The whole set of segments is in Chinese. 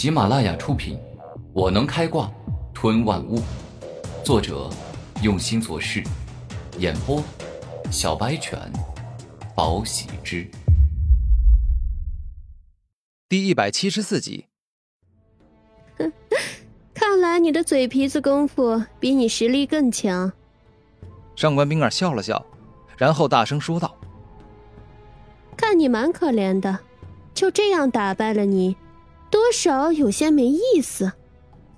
喜马拉雅出品，《我能开挂吞万物》，作者用心做事，演播小白犬，宝喜之，第一百七十四集。哼，看来你的嘴皮子功夫比你实力更强。上官冰儿笑了笑，然后大声说道：“看你蛮可怜的，就这样打败了你。”多少有些没意思，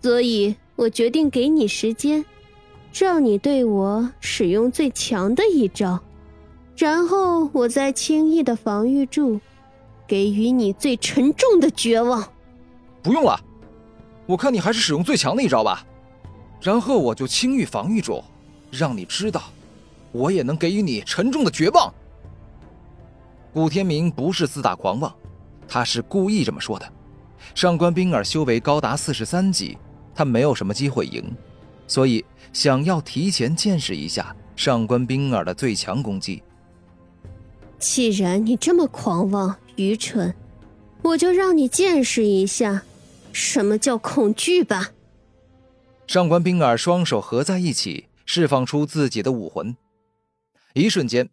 所以我决定给你时间，让你对我使用最强的一招，然后我再轻易的防御住，给予你最沉重的绝望。不用了，我看你还是使用最强的一招吧，然后我就轻易防御住，让你知道，我也能给予你沉重的绝望。古天明不是自大狂妄，他是故意这么说的。上官冰儿修为高达四十三级，他没有什么机会赢，所以想要提前见识一下上官冰儿的最强攻击。既然你这么狂妄愚蠢，我就让你见识一下什么叫恐惧吧。上官冰儿双手合在一起，释放出自己的武魂，一瞬间，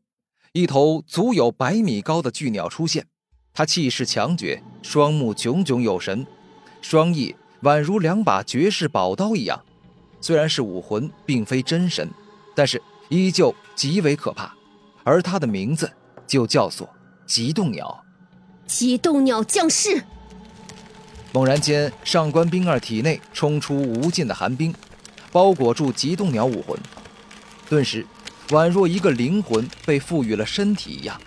一头足有百米高的巨鸟出现。他气势强绝，双目炯炯有神，双翼宛如两把绝世宝刀一样。虽然是武魂，并非真神，但是依旧极为可怕。而他的名字就叫做极冻鸟。极冻鸟降世。猛然间，上官冰儿体内冲出无尽的寒冰，包裹住极冻鸟武魂，顿时，宛若一个灵魂被赋予了身体一样。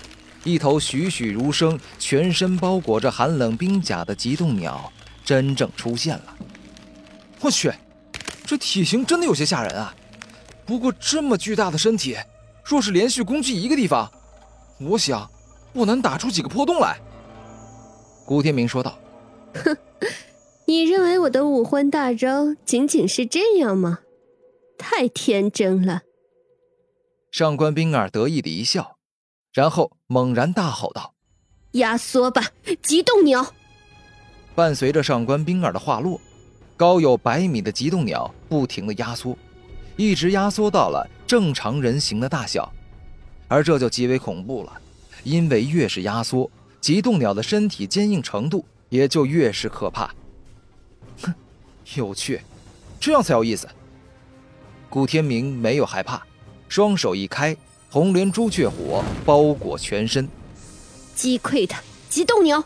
一头栩栩如生、全身包裹着寒冷冰甲的极冻鸟真正出现了。我去，这体型真的有些吓人啊！不过这么巨大的身体，若是连续攻击一个地方，我想不能打出几个破洞来。古天明说道：“哼，你认为我的武魂大招仅仅是这样吗？太天真了。”上官冰儿得意的一笑。然后猛然大吼道：“压缩吧，极冻鸟！”伴随着上官冰儿的话落，高有百米的极冻鸟不停的压缩，一直压缩到了正常人形的大小，而这就极为恐怖了，因为越是压缩，极冻鸟的身体坚硬程度也就越是可怕。哼，有趣，这样才有意思。古天明没有害怕，双手一开。红莲朱雀火包裹全身，击溃他！极冻鸟。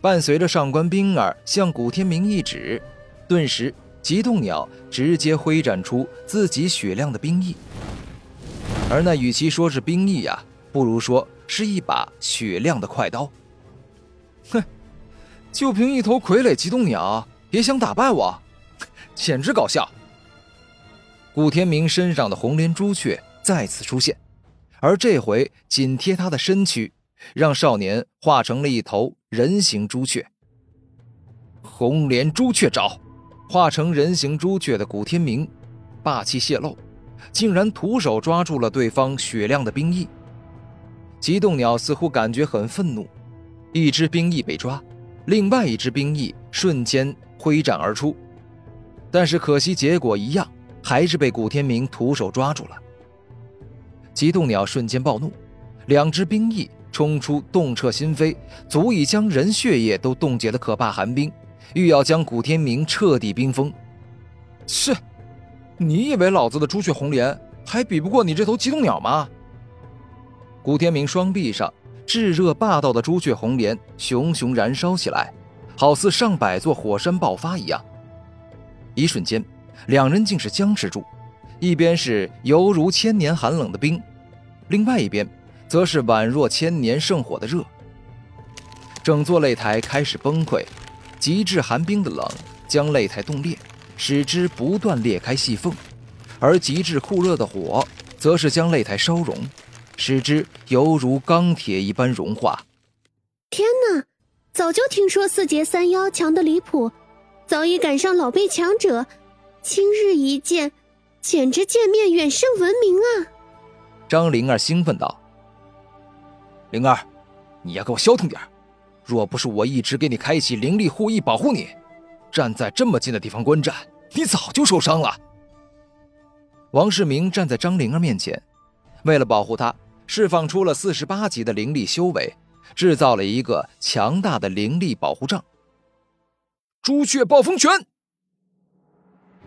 伴随着上官冰儿向古天明一指，顿时极冻鸟直接挥展出自己雪亮的冰翼。而那与其说是冰翼呀，不如说是一把雪亮的快刀。哼，就凭一头傀儡极冻鸟也想打败我，简直搞笑！古天明身上的红莲朱雀再次出现。而这回紧贴他的身躯，让少年化成了一头人形朱雀。红莲朱雀爪，化成人形朱雀的古天明，霸气泄露，竟然徒手抓住了对方雪亮的冰翼。极冻鸟似乎感觉很愤怒，一只冰翼被抓，另外一只冰翼瞬间挥斩而出，但是可惜结果一样，还是被古天明徒手抓住了。极冻鸟瞬间暴怒，两只冰翼冲出，冻彻心扉，足以将人血液都冻结的可怕寒冰，欲要将古天明彻底冰封。切，你以为老子的朱雀红莲还比不过你这头极冻鸟吗？古天明双臂上炙热霸道的朱雀红莲熊熊燃烧起来，好似上百座火山爆发一样。一瞬间，两人竟是僵持住。一边是犹如千年寒冷的冰，另外一边则是宛若千年圣火的热。整座擂台开始崩溃，极致寒冰的冷将擂台冻裂，使之不断裂开细缝；而极致酷热的火则是将擂台烧融，使之犹如钢铁一般融化。天哪！早就听说四杰三妖强的离谱，早已赶上老辈强者，今日一见。简直见面远胜闻名啊！张灵儿兴奋道：“灵儿，你要给我消停点若不是我一直给你开启灵力护翼保护你，站在这么近的地方观战，你早就受伤了。王世明站在张灵儿面前，为了保护她，释放出了四十八级的灵力修为，制造了一个强大的灵力保护障。朱雀暴风拳。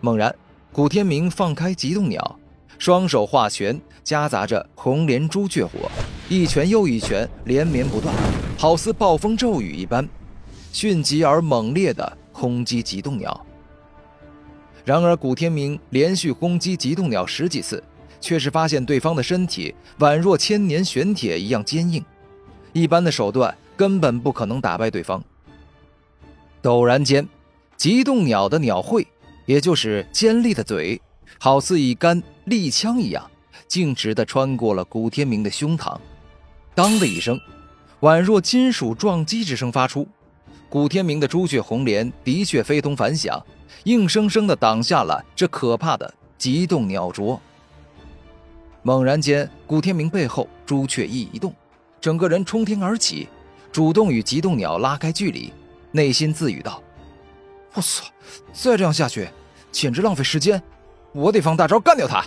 猛然，古天明放开极冻鸟，双手化拳，夹杂着红莲朱雀火，一拳又一拳连绵不断，好似暴风骤雨一般，迅疾而猛烈的轰击极冻鸟。然而，古天明连续攻击极冻鸟十几次，却是发现对方的身体宛若千年玄铁一样坚硬，一般的手段根本不可能打败对方。陡然间，极冻鸟的鸟喙。也就是尖利的嘴，好似一杆利枪一样，径直地穿过了古天明的胸膛。当的一声，宛若金属撞击之声发出。古天明的朱雀红莲的确非同凡响，硬生生地挡下了这可怕的极冻鸟啄。猛然间，古天明背后朱雀翼一动，整个人冲天而起，主动与极冻鸟拉开距离，内心自语道。我操！再这样下去，简直浪费时间！我得放大招干掉他。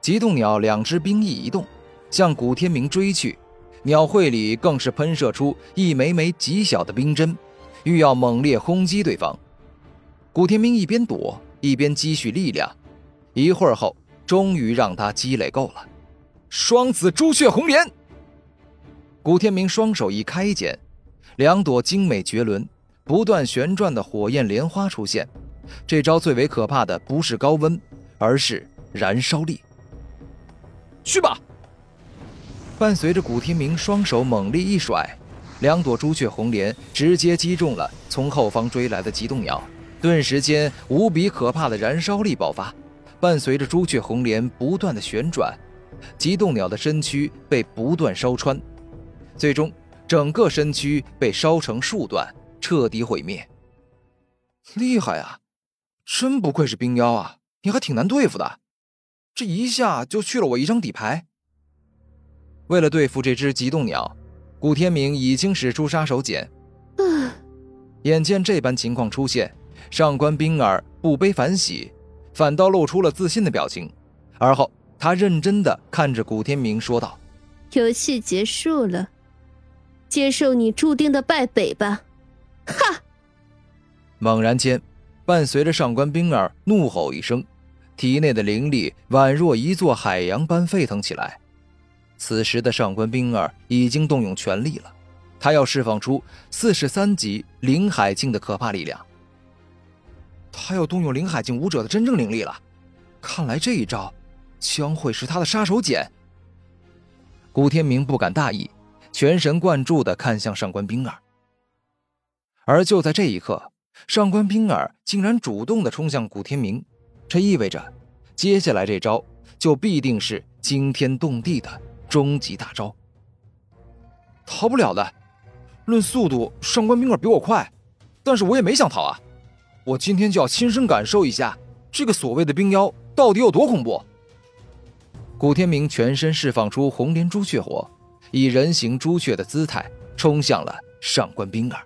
极冻鸟两只冰翼一动，向古天明追去，鸟喙里更是喷射出一枚枚极小的冰针，欲要猛烈轰击对方。古天明一边躲一边积蓄力量，一会儿后，终于让他积累够了。双子朱雀红莲。古天明双手一开剪，两朵精美绝伦。不断旋转的火焰莲花出现，这招最为可怕的不是高温，而是燃烧力。去吧！伴随着古天明双手猛力一甩，两朵朱雀红莲直接击中了从后方追来的极冻鸟，顿时间无比可怕的燃烧力爆发。伴随着朱雀红莲不断的旋转，极冻鸟的身躯被不断烧穿，最终整个身躯被烧成数段。彻底毁灭，厉害啊！真不愧是冰妖啊！你还挺难对付的，这一下就去了我一张底牌。为了对付这只极冻鸟，古天明已经使出杀手锏。眼见这般情况出现，上官冰儿不悲反喜，反倒露出了自信的表情。而后，他认真的看着古天明说道：“游戏结束了，接受你注定的败北吧。”哈！猛然间，伴随着上官冰儿怒吼一声，体内的灵力宛若一座海洋般沸腾起来。此时的上官冰儿已经动用全力了，他要释放出四十三级灵海境的可怕力量。他要动用灵海境武者的真正灵力了，看来这一招将会是他的杀手锏。古天明不敢大意，全神贯注地看向上官冰儿。而就在这一刻，上官冰儿竟然主动的冲向古天明，这意味着，接下来这招就必定是惊天动地的终极大招。逃不了的，论速度，上官冰儿比我快，但是我也没想逃啊！我今天就要亲身感受一下这个所谓的冰妖到底有多恐怖。古天明全身释放出红莲朱雀火，以人形朱雀的姿态冲向了上官冰儿。